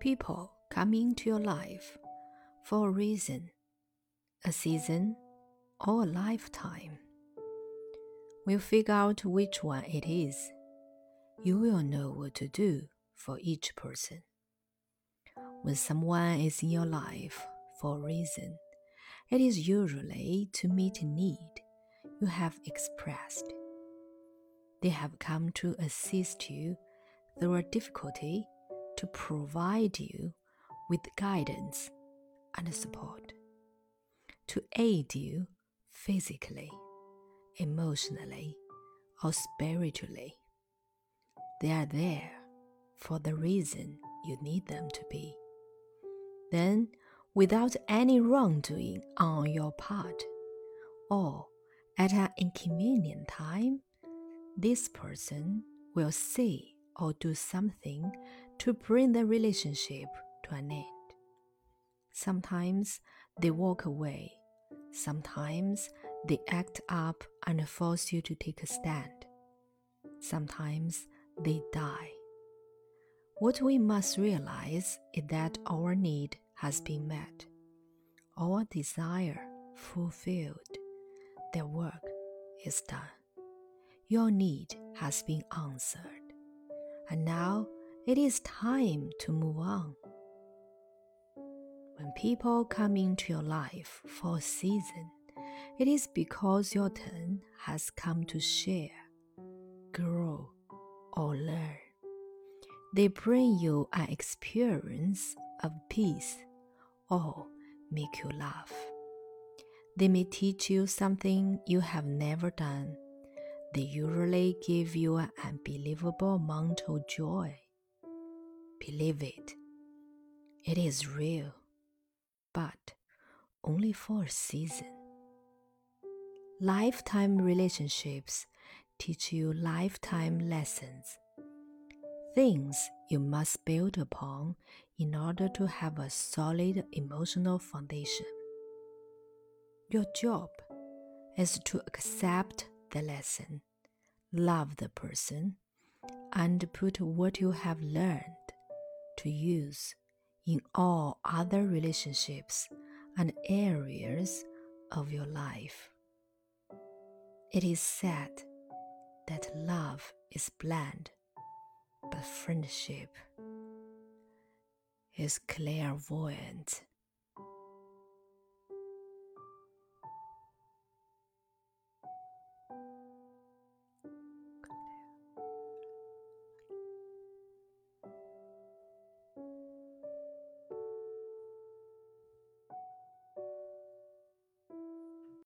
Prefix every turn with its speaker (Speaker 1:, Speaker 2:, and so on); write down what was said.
Speaker 1: People come into your life for a reason, a season, or a lifetime. You figure out which one it is, you will know what to do for each person. When someone is in your life for a reason, it is usually to meet a need you have expressed. They have come to assist you through a difficulty to provide you with guidance and support, to aid you physically, emotionally, or spiritually. They are there for the reason you need them to be. Then, without any wrongdoing on your part, or at an inconvenient time, this person will say or do something to bring the relationship to an end. Sometimes they walk away, sometimes they act up and force you to take a stand. Sometimes they die. What we must realize is that our need has been met, our desire fulfilled, their work is done. Your need has been answered, and now it is time to move on. When people come into your life for a season, it is because your turn has come to share, grow, or learn. They bring you an experience of peace or make you laugh. They may teach you something you have never done. They usually give you an unbelievable amount of joy. Believe it, it is real, but only for a season. Lifetime relationships teach you lifetime lessons things you must build upon in order to have a solid emotional foundation. Your job is to accept the lesson, love the person, and put what you have learned to use in all other relationships and areas of your life. It is said that love is blind but friendship is clairvoyant.